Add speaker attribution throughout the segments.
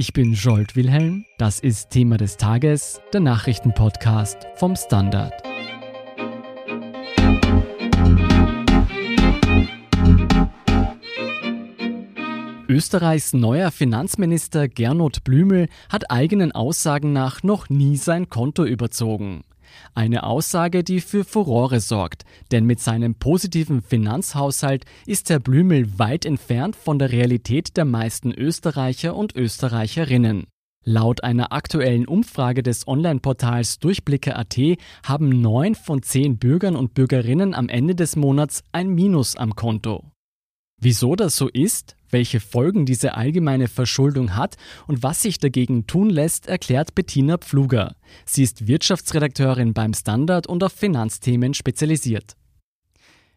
Speaker 1: Ich bin Jolt Wilhelm. Das ist Thema des Tages, der Nachrichtenpodcast vom Standard. Österreichs neuer Finanzminister Gernot Blümel hat eigenen Aussagen nach noch nie sein Konto überzogen. Eine Aussage, die für Furore sorgt, denn mit seinem positiven Finanzhaushalt ist Herr Blümel weit entfernt von der Realität der meisten Österreicher und Österreicherinnen. Laut einer aktuellen Umfrage des Online-Portals Durchblicke.at haben neun von zehn Bürgern und Bürgerinnen am Ende des Monats ein Minus am Konto. Wieso das so ist, welche Folgen diese allgemeine Verschuldung hat und was sich dagegen tun lässt, erklärt Bettina Pfluger. Sie ist Wirtschaftsredakteurin beim Standard und auf Finanzthemen spezialisiert.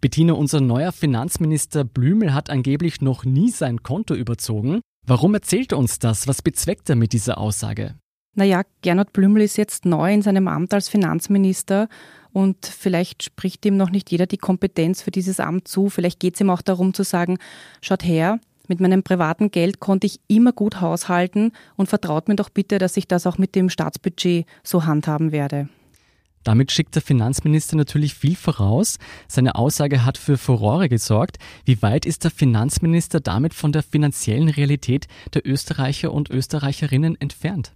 Speaker 1: Bettina, unser neuer Finanzminister Blümel hat angeblich noch nie sein Konto überzogen. Warum erzählt er uns das? Was bezweckt er mit dieser Aussage?
Speaker 2: Naja, Gernot Blümel ist jetzt neu in seinem Amt als Finanzminister und vielleicht spricht ihm noch nicht jeder die Kompetenz für dieses Amt zu. Vielleicht geht es ihm auch darum zu sagen, schaut her, mit meinem privaten Geld konnte ich immer gut haushalten und vertraut mir doch bitte, dass ich das auch mit dem Staatsbudget so handhaben werde.
Speaker 1: Damit schickt der Finanzminister natürlich viel voraus. Seine Aussage hat für Furore gesorgt. Wie weit ist der Finanzminister damit von der finanziellen Realität der Österreicher und Österreicherinnen entfernt?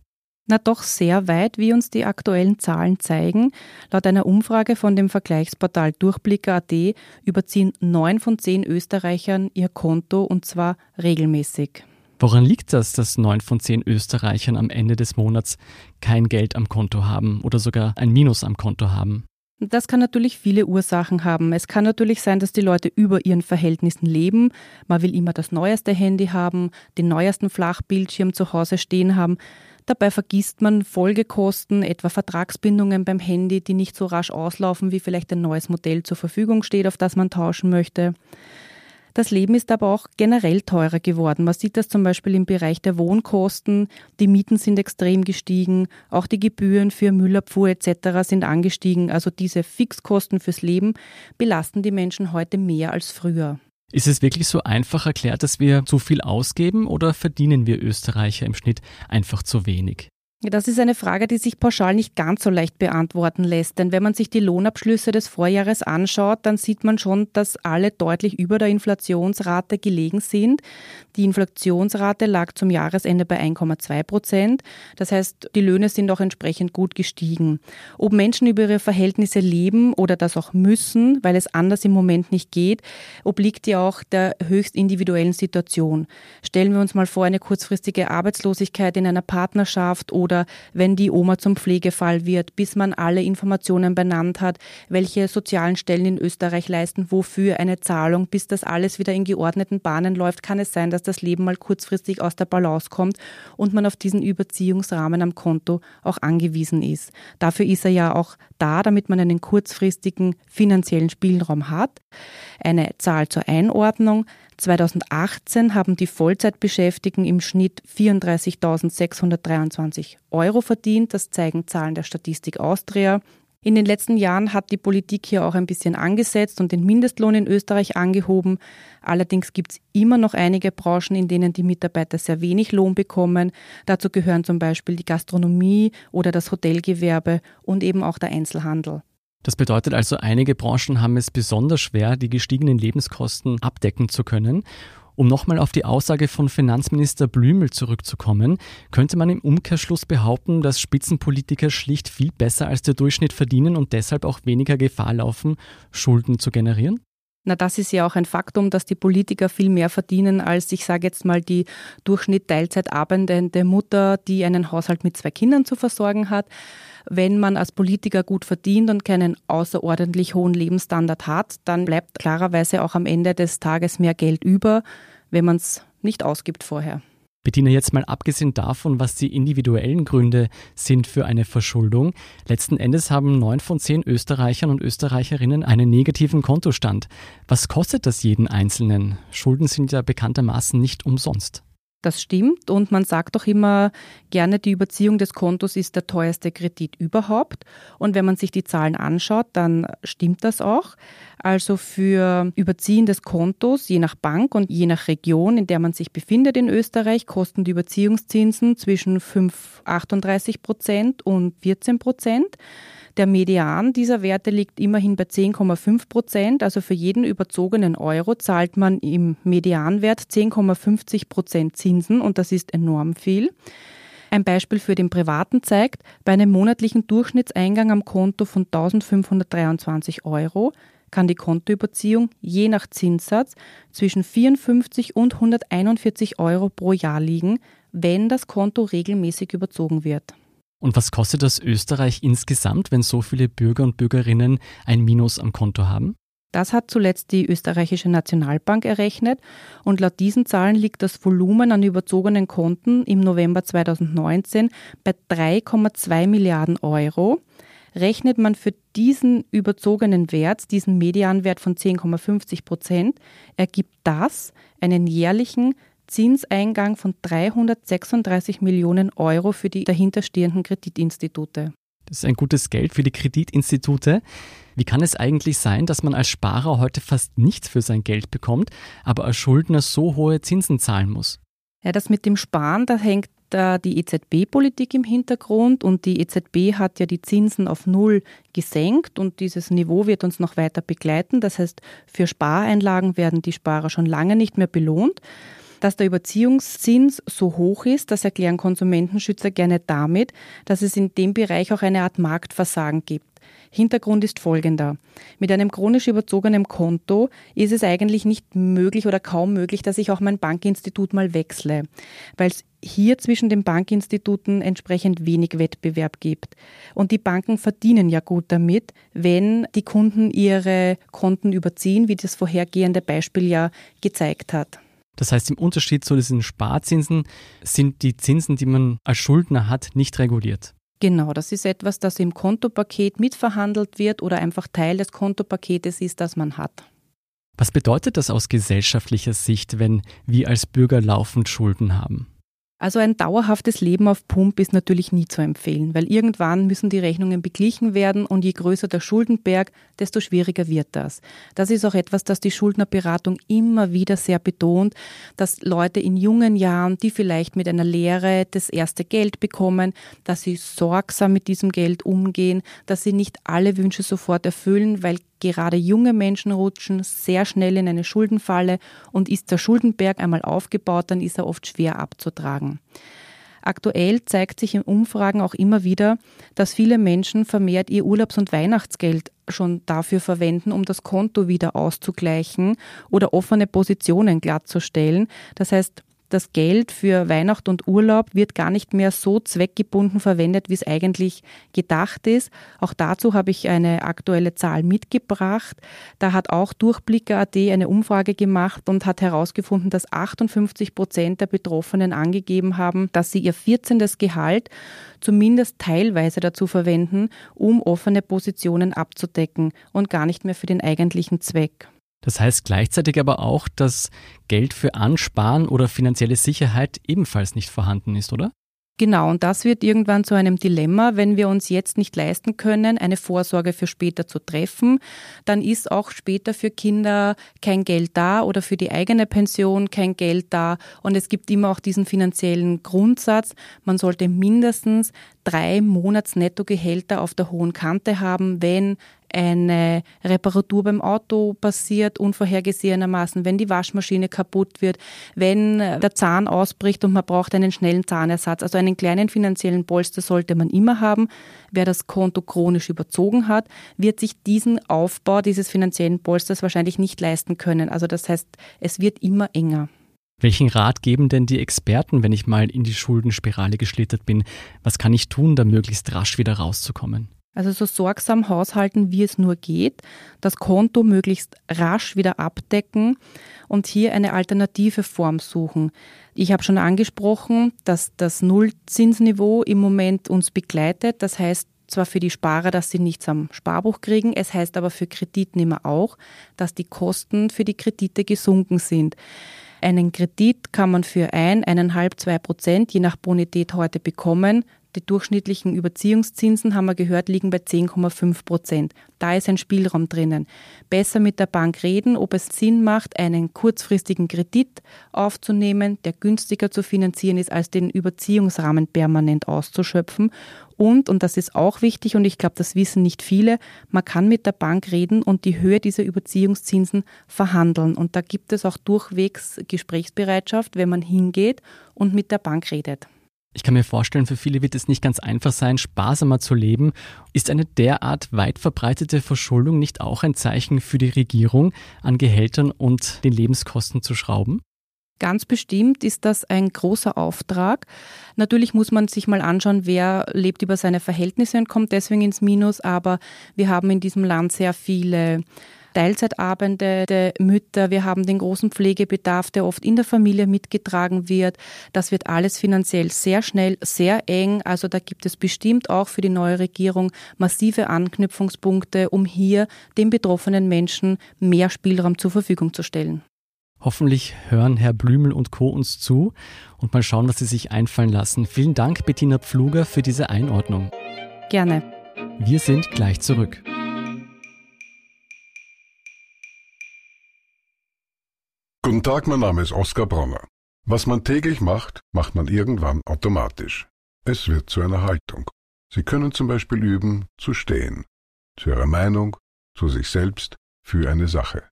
Speaker 2: Na doch sehr weit, wie uns die aktuellen Zahlen zeigen. Laut einer Umfrage von dem Vergleichsportal Durchblicker.at überziehen neun von zehn Österreichern ihr Konto und zwar regelmäßig.
Speaker 1: Woran liegt das, dass neun von zehn Österreichern am Ende des Monats kein Geld am Konto haben oder sogar ein Minus am Konto haben?
Speaker 2: Das kann natürlich viele Ursachen haben. Es kann natürlich sein, dass die Leute über ihren Verhältnissen leben. Man will immer das neueste Handy haben, den neuesten Flachbildschirm zu Hause stehen haben. Dabei vergisst man Folgekosten, etwa Vertragsbindungen beim Handy, die nicht so rasch auslaufen, wie vielleicht ein neues Modell zur Verfügung steht, auf das man tauschen möchte. Das Leben ist aber auch generell teurer geworden. Man sieht das zum Beispiel im Bereich der Wohnkosten. Die Mieten sind extrem gestiegen. Auch die Gebühren für Müllabfuhr etc. sind angestiegen. Also diese Fixkosten fürs Leben belasten die Menschen heute mehr als früher.
Speaker 1: Ist es wirklich so einfach erklärt, dass wir zu viel ausgeben oder verdienen wir Österreicher im Schnitt einfach zu wenig?
Speaker 2: Das ist eine Frage, die sich pauschal nicht ganz so leicht beantworten lässt. Denn wenn man sich die Lohnabschlüsse des Vorjahres anschaut, dann sieht man schon, dass alle deutlich über der Inflationsrate gelegen sind. Die Inflationsrate lag zum Jahresende bei 1,2 Prozent. Das heißt, die Löhne sind auch entsprechend gut gestiegen. Ob Menschen über ihre Verhältnisse leben oder das auch müssen, weil es anders im Moment nicht geht, obliegt ja auch der höchst individuellen Situation. Stellen wir uns mal vor, eine kurzfristige Arbeitslosigkeit in einer Partnerschaft oder oder wenn die Oma zum Pflegefall wird, bis man alle Informationen benannt hat, welche sozialen Stellen in Österreich leisten, wofür eine Zahlung, bis das alles wieder in geordneten Bahnen läuft, kann es sein, dass das Leben mal kurzfristig aus der Balance kommt und man auf diesen Überziehungsrahmen am Konto auch angewiesen ist. Dafür ist er ja auch da, damit man einen kurzfristigen finanziellen Spielraum hat. Eine Zahl zur Einordnung. 2018 haben die Vollzeitbeschäftigten im Schnitt 34.623 Euro verdient. Das zeigen Zahlen der Statistik Austria. In den letzten Jahren hat die Politik hier auch ein bisschen angesetzt und den Mindestlohn in Österreich angehoben. Allerdings gibt es immer noch einige Branchen, in denen die Mitarbeiter sehr wenig Lohn bekommen. Dazu gehören zum Beispiel die Gastronomie oder das Hotelgewerbe und eben auch der Einzelhandel.
Speaker 1: Das bedeutet also, einige Branchen haben es besonders schwer, die gestiegenen Lebenskosten abdecken zu können. Um nochmal auf die Aussage von Finanzminister Blümel zurückzukommen, könnte man im Umkehrschluss behaupten, dass Spitzenpolitiker schlicht viel besser als der Durchschnitt verdienen und deshalb auch weniger Gefahr laufen, Schulden zu generieren?
Speaker 2: Na, das ist ja auch ein Faktum, dass die Politiker viel mehr verdienen als, ich sage jetzt mal, die Durchschnitt Teilzeit Mutter, die einen Haushalt mit zwei Kindern zu versorgen hat. Wenn man als Politiker gut verdient und keinen außerordentlich hohen Lebensstandard hat, dann bleibt klarerweise auch am Ende des Tages mehr Geld über, wenn man es nicht ausgibt vorher.
Speaker 1: Bettina, jetzt mal abgesehen davon, was die individuellen Gründe sind für eine Verschuldung, letzten Endes haben neun von zehn Österreichern und Österreicherinnen einen negativen Kontostand. Was kostet das jeden Einzelnen? Schulden sind ja bekanntermaßen nicht umsonst.
Speaker 2: Das stimmt und man sagt doch immer gerne, die Überziehung des Kontos ist der teuerste Kredit überhaupt. Und wenn man sich die Zahlen anschaut, dann stimmt das auch. Also für Überziehen des Kontos, je nach Bank und je nach Region, in der man sich befindet in Österreich, kosten die Überziehungszinsen zwischen 5,38 Prozent und 14 Prozent. Der Median dieser Werte liegt immerhin bei 10,5 Prozent. Also für jeden überzogenen Euro zahlt man im Medianwert 10,50 Prozent Zinsen und das ist enorm viel. Ein Beispiel für den Privaten zeigt, bei einem monatlichen Durchschnittseingang am Konto von 1523 Euro kann die Kontoüberziehung je nach Zinssatz zwischen 54 und 141 Euro pro Jahr liegen, wenn das Konto regelmäßig überzogen wird.
Speaker 1: Und was kostet das Österreich insgesamt, wenn so viele Bürger und Bürgerinnen ein Minus am Konto haben?
Speaker 2: Das hat zuletzt die österreichische Nationalbank errechnet und laut diesen Zahlen liegt das Volumen an überzogenen Konten im November 2019 bei 3,2 Milliarden Euro. Rechnet man für diesen überzogenen Wert, diesen Medianwert von 10,50 Prozent, ergibt das einen jährlichen Zinseingang von 336 Millionen Euro für die dahinterstehenden Kreditinstitute.
Speaker 1: Das ist ein gutes Geld für die Kreditinstitute. Wie kann es eigentlich sein, dass man als Sparer heute fast nichts für sein Geld bekommt, aber als Schuldner so hohe Zinsen zahlen muss?
Speaker 2: Ja, das mit dem Sparen, da hängt da die EZB-Politik im Hintergrund und die EZB hat ja die Zinsen auf Null gesenkt und dieses Niveau wird uns noch weiter begleiten. Das heißt, für Spareinlagen werden die Sparer schon lange nicht mehr belohnt. Dass der Überziehungszins so hoch ist, das erklären Konsumentenschützer gerne damit, dass es in dem Bereich auch eine Art Marktversagen gibt. Hintergrund ist folgender. Mit einem chronisch überzogenen Konto ist es eigentlich nicht möglich oder kaum möglich, dass ich auch mein Bankinstitut mal wechsle, weil es hier zwischen den Bankinstituten entsprechend wenig Wettbewerb gibt. Und die Banken verdienen ja gut damit, wenn die Kunden ihre Konten überziehen, wie das vorhergehende Beispiel ja gezeigt hat.
Speaker 1: Das heißt, im Unterschied zu diesen Sparzinsen sind die Zinsen, die man als Schuldner hat, nicht reguliert.
Speaker 2: Genau, das ist etwas, das im Kontopaket mitverhandelt wird oder einfach Teil des Kontopaketes ist, das man hat.
Speaker 1: Was bedeutet das aus gesellschaftlicher Sicht, wenn wir als Bürger laufend Schulden haben?
Speaker 2: Also ein dauerhaftes Leben auf Pump ist natürlich nie zu empfehlen, weil irgendwann müssen die Rechnungen beglichen werden und je größer der Schuldenberg, desto schwieriger wird das. Das ist auch etwas, das die Schuldnerberatung immer wieder sehr betont, dass Leute in jungen Jahren, die vielleicht mit einer Lehre das erste Geld bekommen, dass sie sorgsam mit diesem Geld umgehen, dass sie nicht alle Wünsche sofort erfüllen, weil Gerade junge Menschen rutschen sehr schnell in eine Schuldenfalle und ist der Schuldenberg einmal aufgebaut, dann ist er oft schwer abzutragen. Aktuell zeigt sich in Umfragen auch immer wieder, dass viele Menschen vermehrt ihr Urlaubs- und Weihnachtsgeld schon dafür verwenden, um das Konto wieder auszugleichen oder offene Positionen glattzustellen. Das heißt, das Geld für Weihnacht und Urlaub wird gar nicht mehr so zweckgebunden verwendet, wie es eigentlich gedacht ist. Auch dazu habe ich eine aktuelle Zahl mitgebracht. Da hat auch Durchblicker.at eine Umfrage gemacht und hat herausgefunden, dass 58 Prozent der Betroffenen angegeben haben, dass sie ihr 14. Gehalt zumindest teilweise dazu verwenden, um offene Positionen abzudecken und gar nicht mehr für den eigentlichen Zweck.
Speaker 1: Das heißt gleichzeitig aber auch, dass Geld für Ansparen oder finanzielle Sicherheit ebenfalls nicht vorhanden ist, oder?
Speaker 2: Genau, und das wird irgendwann zu einem Dilemma, wenn wir uns jetzt nicht leisten können, eine Vorsorge für später zu treffen, dann ist auch später für Kinder kein Geld da oder für die eigene Pension kein Geld da. Und es gibt immer auch diesen finanziellen Grundsatz, man sollte mindestens drei Monatsnettogehälter auf der hohen Kante haben, wenn eine Reparatur beim Auto passiert, unvorhergesehenermaßen, wenn die Waschmaschine kaputt wird, wenn der Zahn ausbricht und man braucht einen schnellen Zahnersatz. Also einen kleinen finanziellen Polster sollte man immer haben. Wer das Konto chronisch überzogen hat, wird sich diesen Aufbau dieses finanziellen Polsters wahrscheinlich nicht leisten können. Also das heißt, es wird immer enger.
Speaker 1: Welchen Rat geben denn die Experten, wenn ich mal in die Schuldenspirale geschlittert bin? Was kann ich tun, da möglichst rasch wieder rauszukommen?
Speaker 2: Also so sorgsam haushalten, wie es nur geht, das Konto möglichst rasch wieder abdecken und hier eine alternative Form suchen. Ich habe schon angesprochen, dass das Nullzinsniveau im Moment uns begleitet. Das heißt zwar für die Sparer, dass sie nichts am Sparbuch kriegen, es heißt aber für Kreditnehmer auch, dass die Kosten für die Kredite gesunken sind. Einen Kredit kann man für ein, eineinhalb, zwei Prozent je nach Bonität heute bekommen. Die durchschnittlichen Überziehungszinsen, haben wir gehört, liegen bei 10,5 Prozent. Da ist ein Spielraum drinnen. Besser mit der Bank reden, ob es Sinn macht, einen kurzfristigen Kredit aufzunehmen, der günstiger zu finanzieren ist, als den Überziehungsrahmen permanent auszuschöpfen. Und, und das ist auch wichtig, und ich glaube, das wissen nicht viele, man kann mit der Bank reden und die Höhe dieser Überziehungszinsen verhandeln. Und da gibt es auch durchwegs Gesprächsbereitschaft, wenn man hingeht und mit der Bank redet.
Speaker 1: Ich kann mir vorstellen, für viele wird es nicht ganz einfach sein, sparsamer zu leben. Ist eine derart weit verbreitete Verschuldung nicht auch ein Zeichen für die Regierung, an Gehältern und den Lebenskosten zu schrauben?
Speaker 2: Ganz bestimmt ist das ein großer Auftrag. Natürlich muss man sich mal anschauen, wer lebt über seine Verhältnisse und kommt deswegen ins Minus, aber wir haben in diesem Land sehr viele Teilzeitabende der Mütter, wir haben den großen Pflegebedarf, der oft in der Familie mitgetragen wird. Das wird alles finanziell sehr schnell, sehr eng. Also da gibt es bestimmt auch für die neue Regierung massive Anknüpfungspunkte, um hier den betroffenen Menschen mehr Spielraum zur Verfügung zu stellen.
Speaker 1: Hoffentlich hören Herr Blümel und Co. uns zu und mal schauen, was sie sich einfallen lassen. Vielen Dank, Bettina Pfluger, für diese Einordnung.
Speaker 2: Gerne.
Speaker 1: Wir sind gleich zurück.
Speaker 3: Guten Tag, mein Name ist Oskar Bronner. Was man täglich macht, macht man irgendwann automatisch. Es wird zu einer Haltung. Sie können zum Beispiel üben, zu stehen. Zu Ihrer Meinung, zu sich selbst, für eine Sache.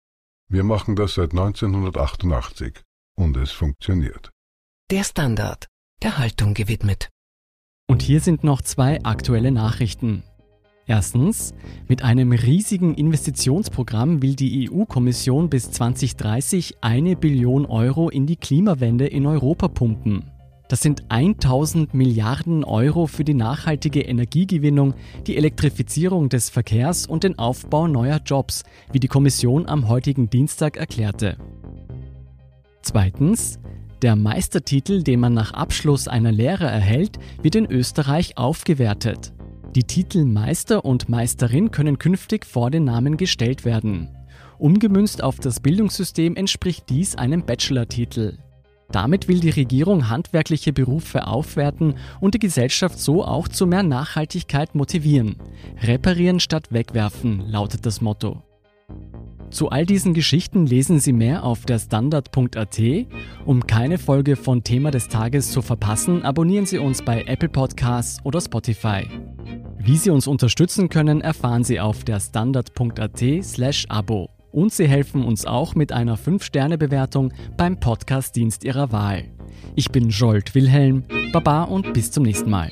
Speaker 3: Wir machen das seit 1988 und es funktioniert.
Speaker 4: Der Standard, der Haltung gewidmet.
Speaker 1: Und hier sind noch zwei aktuelle Nachrichten. Erstens, mit einem riesigen Investitionsprogramm will die EU-Kommission bis 2030 eine Billion Euro in die Klimawende in Europa pumpen. Das sind 1000 Milliarden Euro für die nachhaltige Energiegewinnung, die Elektrifizierung des Verkehrs und den Aufbau neuer Jobs, wie die Kommission am heutigen Dienstag erklärte. Zweitens, der Meistertitel, den man nach Abschluss einer Lehre erhält, wird in Österreich aufgewertet. Die Titel Meister und Meisterin können künftig vor den Namen gestellt werden. Umgemünzt auf das Bildungssystem entspricht dies einem Bachelor-Titel. Damit will die Regierung handwerkliche Berufe aufwerten und die Gesellschaft so auch zu mehr Nachhaltigkeit motivieren. Reparieren statt wegwerfen lautet das Motto. Zu all diesen Geschichten lesen Sie mehr auf der Standard.at. Um keine Folge von Thema des Tages zu verpassen, abonnieren Sie uns bei Apple Podcasts oder Spotify. Wie Sie uns unterstützen können, erfahren Sie auf der Standard.at/slash Abo. Und Sie helfen uns auch mit einer 5-Sterne-Bewertung beim Podcast-Dienst Ihrer Wahl. Ich bin Jolt Wilhelm, Baba und bis zum nächsten Mal.